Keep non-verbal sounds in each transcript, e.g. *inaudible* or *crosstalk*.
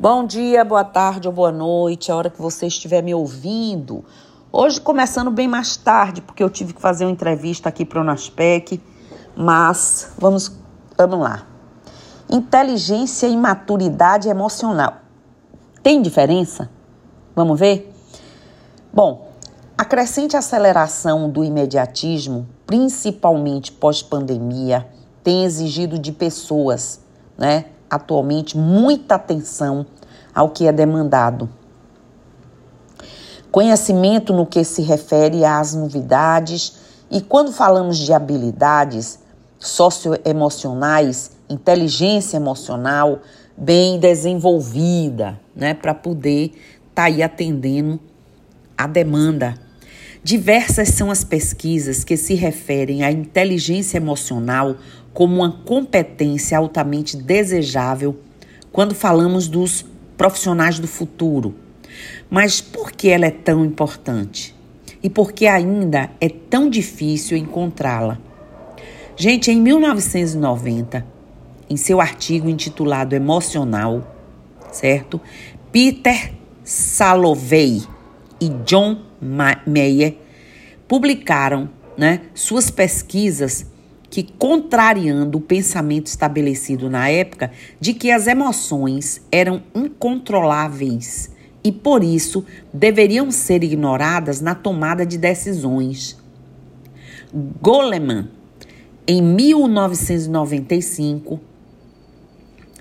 Bom dia, boa tarde ou boa noite, a hora que você estiver me ouvindo. Hoje começando bem mais tarde, porque eu tive que fazer uma entrevista aqui para o Naspec, mas vamos, vamos lá. Inteligência e maturidade emocional. Tem diferença? Vamos ver? Bom, a crescente aceleração do imediatismo, principalmente pós-pandemia, tem exigido de pessoas, né, atualmente muita atenção ao que é demandado. Conhecimento no que se refere às novidades e quando falamos de habilidades socioemocionais, inteligência emocional bem desenvolvida, né, para poder estar tá aí atendendo a demanda. Diversas são as pesquisas que se referem à inteligência emocional como uma competência altamente desejável quando falamos dos profissionais do futuro. Mas por que ela é tão importante? E por que ainda é tão difícil encontrá-la? Gente, em 1990, em seu artigo intitulado Emocional, certo? Peter Salovey e John Mayer publicaram né, suas pesquisas que, contrariando o pensamento estabelecido na época de que as emoções eram incontroláveis e, por isso, deveriam ser ignoradas na tomada de decisões. Goleman, em 1995,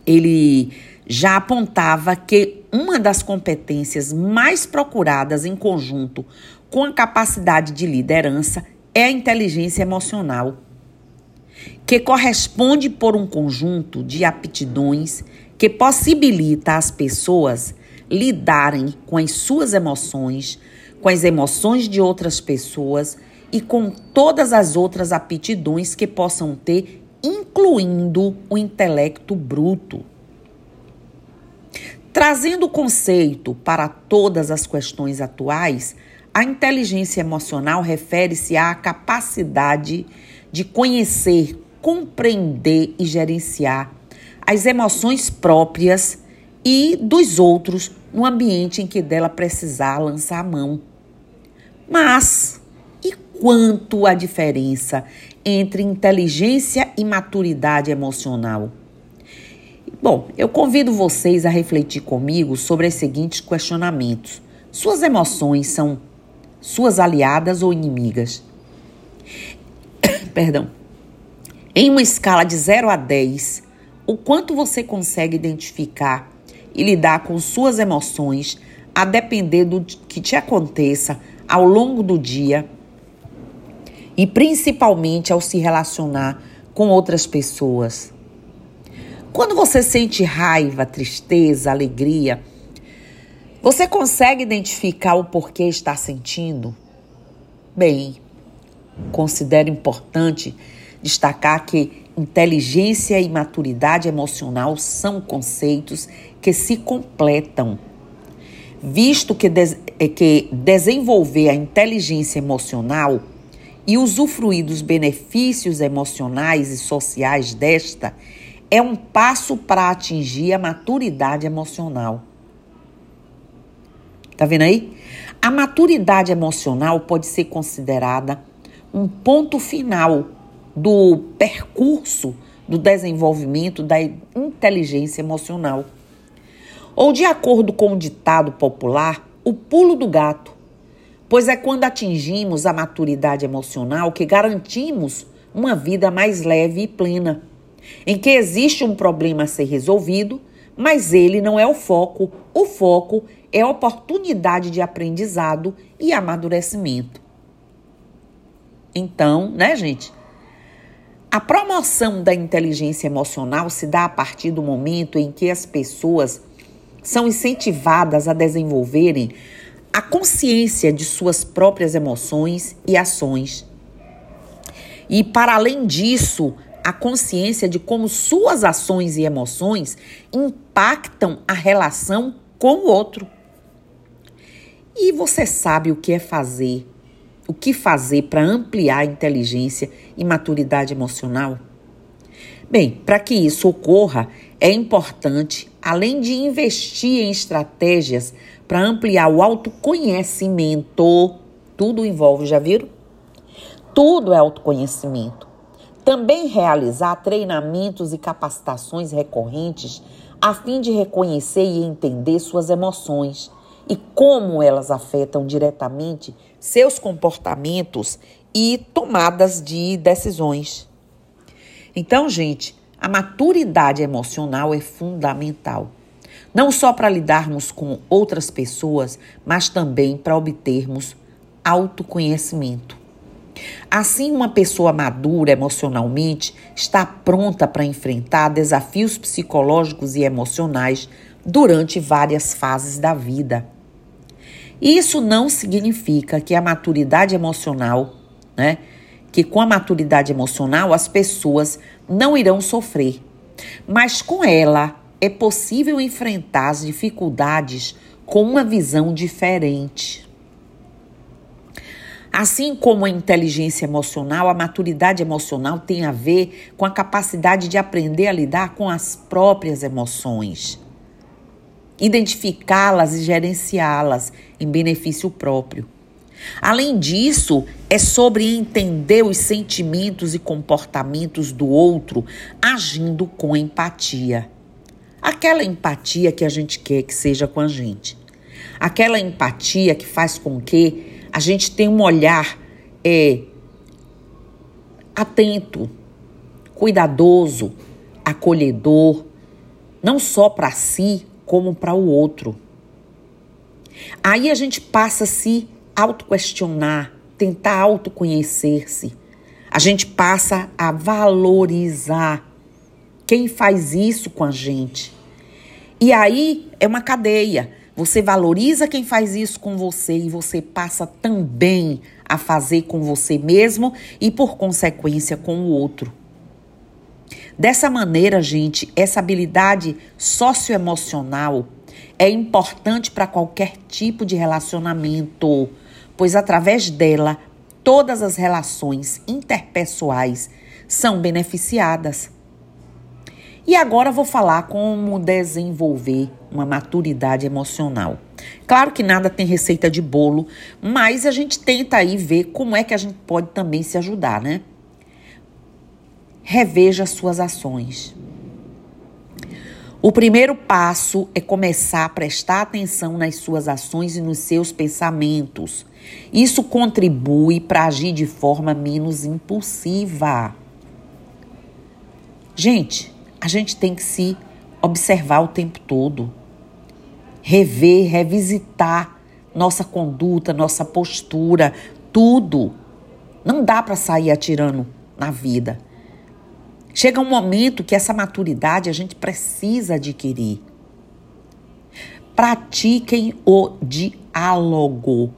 ele já apontava que uma das competências mais procuradas em conjunto com a capacidade de liderança é a inteligência emocional que corresponde por um conjunto de aptidões que possibilita às pessoas lidarem com as suas emoções, com as emoções de outras pessoas e com todas as outras aptidões que possam ter, incluindo o intelecto bruto. Trazendo o conceito para todas as questões atuais, a inteligência emocional refere-se à capacidade de conhecer, compreender e gerenciar as emoções próprias e dos outros no ambiente em que dela precisar lançar a mão. Mas e quanto a diferença entre inteligência e maturidade emocional? Bom, eu convido vocês a refletir comigo sobre os seguintes questionamentos. Suas emoções são suas aliadas ou inimigas? *coughs* Perdão. Em uma escala de 0 a 10, o quanto você consegue identificar e lidar com suas emoções a depender do que te aconteça ao longo do dia e principalmente ao se relacionar com outras pessoas. Quando você sente raiva, tristeza, alegria, você consegue identificar o porquê está sentindo? Bem, considero importante destacar que inteligência e maturidade emocional são conceitos que se completam. Visto que, que desenvolver a inteligência emocional e usufruir dos benefícios emocionais e sociais desta é um passo para atingir a maturidade emocional. Tá vendo aí? A maturidade emocional pode ser considerada um ponto final do percurso do desenvolvimento da inteligência emocional. Ou, de acordo com o ditado popular, o pulo do gato, pois é quando atingimos a maturidade emocional que garantimos uma vida mais leve e plena, em que existe um problema a ser resolvido, mas ele não é o foco, o foco é oportunidade de aprendizado e amadurecimento. Então, né, gente? A promoção da inteligência emocional se dá a partir do momento em que as pessoas são incentivadas a desenvolverem a consciência de suas próprias emoções e ações. E, para além disso, a consciência de como suas ações e emoções impactam a relação com o outro. E você sabe o que é fazer o que fazer para ampliar a inteligência e maturidade emocional? Bem, para que isso ocorra, é importante além de investir em estratégias para ampliar o autoconhecimento, tudo envolve, já viram? Tudo é autoconhecimento. Também realizar treinamentos e capacitações recorrentes a fim de reconhecer e entender suas emoções e como elas afetam diretamente seus comportamentos e tomadas de decisões. Então, gente, a maturidade emocional é fundamental. Não só para lidarmos com outras pessoas, mas também para obtermos autoconhecimento. Assim, uma pessoa madura emocionalmente está pronta para enfrentar desafios psicológicos e emocionais durante várias fases da vida. Isso não significa que a maturidade emocional, né, que com a maturidade emocional as pessoas não irão sofrer, mas com ela é possível enfrentar as dificuldades com uma visão diferente. Assim como a inteligência emocional, a maturidade emocional tem a ver com a capacidade de aprender a lidar com as próprias emoções, identificá-las e gerenciá-las em benefício próprio. Além disso, é sobre entender os sentimentos e comportamentos do outro agindo com empatia. Aquela empatia que a gente quer que seja com a gente. Aquela empatia que faz com que a gente tem um olhar é, atento, cuidadoso, acolhedor, não só para si, como para o outro. Aí a gente passa a se autoquestionar, tentar autoconhecer-se. A gente passa a valorizar quem faz isso com a gente. E aí é uma cadeia. Você valoriza quem faz isso com você e você passa também a fazer com você mesmo e, por consequência, com o outro. Dessa maneira, gente, essa habilidade socioemocional é importante para qualquer tipo de relacionamento, pois através dela todas as relações interpessoais são beneficiadas. E agora vou falar como desenvolver uma maturidade emocional. Claro que nada tem receita de bolo, mas a gente tenta aí ver como é que a gente pode também se ajudar, né? Reveja suas ações. O primeiro passo é começar a prestar atenção nas suas ações e nos seus pensamentos. Isso contribui para agir de forma menos impulsiva. Gente, a gente tem que se observar o tempo todo, rever, revisitar nossa conduta, nossa postura, tudo. Não dá para sair atirando na vida. Chega um momento que essa maturidade a gente precisa adquirir. Pratiquem o diálogo.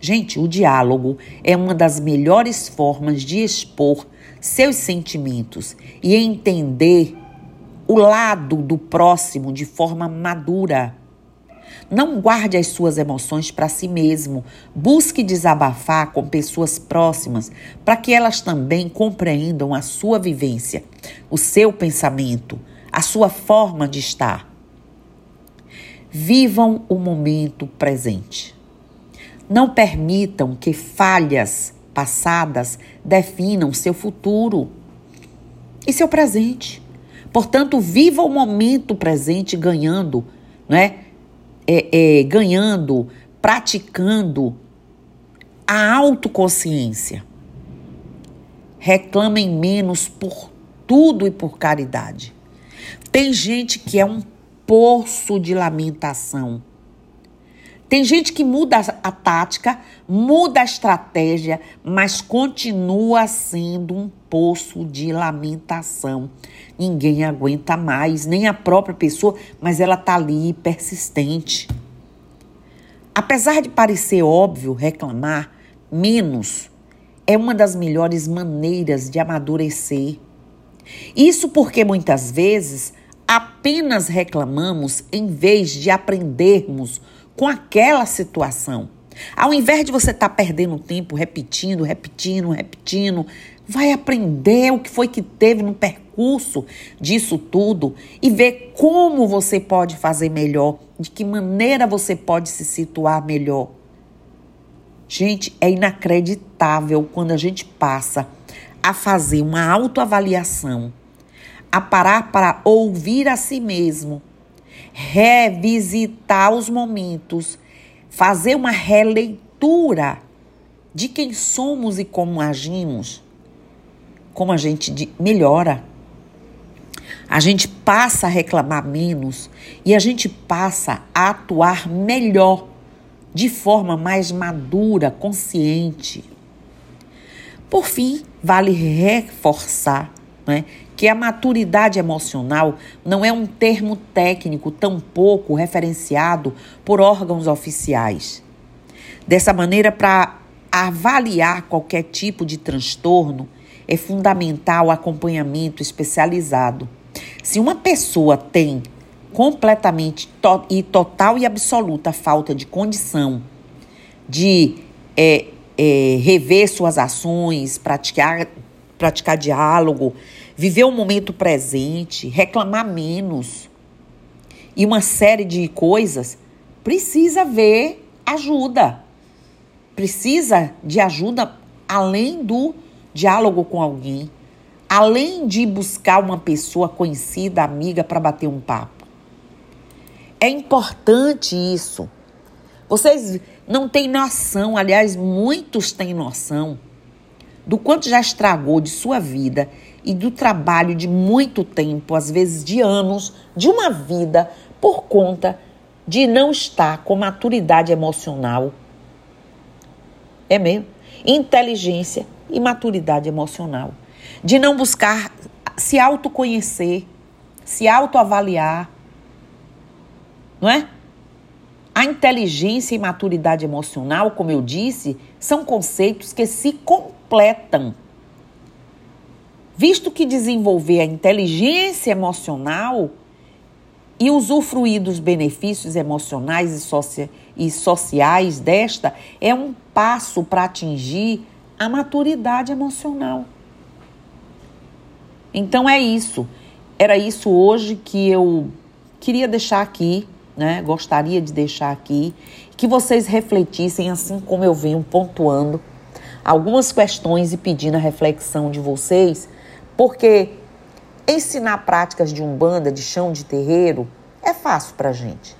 Gente, o diálogo é uma das melhores formas de expor seus sentimentos e entender o lado do próximo de forma madura. Não guarde as suas emoções para si mesmo. Busque desabafar com pessoas próximas para que elas também compreendam a sua vivência, o seu pensamento, a sua forma de estar. Vivam o momento presente. Não permitam que falhas passadas definam seu futuro e seu presente. Portanto, viva o momento presente ganhando, né? É, é, ganhando, praticando a autoconsciência. Reclamem menos por tudo e por caridade. Tem gente que é um poço de lamentação. Tem gente que muda a tática, muda a estratégia, mas continua sendo um poço de lamentação. Ninguém aguenta mais, nem a própria pessoa, mas ela tá ali persistente. Apesar de parecer óbvio reclamar, menos é uma das melhores maneiras de amadurecer. Isso porque muitas vezes apenas reclamamos em vez de aprendermos com aquela situação. Ao invés de você estar tá perdendo tempo repetindo, repetindo, repetindo, vai aprender o que foi que teve no percurso disso tudo e ver como você pode fazer melhor, de que maneira você pode se situar melhor. Gente, é inacreditável quando a gente passa a fazer uma autoavaliação, a parar para ouvir a si mesmo, revisitar os momentos, fazer uma releitura de quem somos e como agimos, como a gente melhora. A gente passa a reclamar menos e a gente passa a atuar melhor, de forma mais madura, consciente. Por fim, vale reforçar né, que a maturidade emocional não é um termo técnico tampouco referenciado por órgãos oficiais. Dessa maneira, para avaliar qualquer tipo de transtorno, é fundamental o acompanhamento especializado. Se uma pessoa tem completamente to e total e absoluta falta de condição de é, é, rever suas ações, praticar, praticar diálogo, viver o momento presente, reclamar menos e uma série de coisas, precisa ver ajuda. Precisa de ajuda além do diálogo com alguém, além de buscar uma pessoa conhecida, amiga, para bater um papo. É importante isso. Vocês não têm noção, aliás, muitos têm noção do quanto já estragou de sua vida e do trabalho de muito tempo, às vezes de anos, de uma vida, por conta de não estar com maturidade emocional. É mesmo? Inteligência e maturidade emocional. De não buscar se autoconhecer, se autoavaliar. Não é? A inteligência e maturidade emocional, como eu disse, são conceitos que se completam. Visto que desenvolver a inteligência emocional e usufruir dos benefícios emocionais e, socia e sociais desta é um passo para atingir a maturidade emocional. Então é isso. Era isso hoje que eu queria deixar aqui né? Gostaria de deixar aqui que vocês refletissem, assim como eu venho pontuando algumas questões e pedindo a reflexão de vocês, porque ensinar práticas de umbanda, de chão de terreiro, é fácil para gente.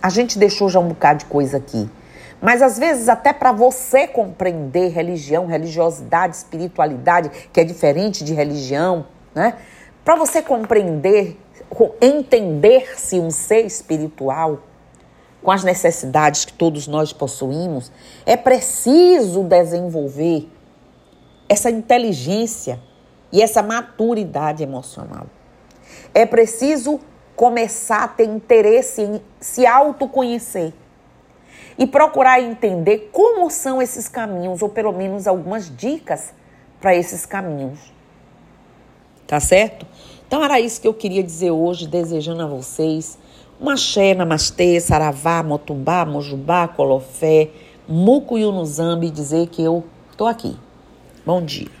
A gente deixou já um bocado de coisa aqui. Mas às vezes, até para você compreender religião, religiosidade, espiritualidade, que é diferente de religião, né? Para você compreender entender-se um ser espiritual, com as necessidades que todos nós possuímos, é preciso desenvolver essa inteligência e essa maturidade emocional. É preciso começar a ter interesse em se autoconhecer e procurar entender como são esses caminhos, ou pelo menos algumas dicas para esses caminhos. Tá certo? Então era isso que eu queria dizer hoje, desejando a vocês uma axé, namastê, saravá, motumbá, mojubá, colofé, muco e unuzambi, dizer que eu tô aqui. Bom dia.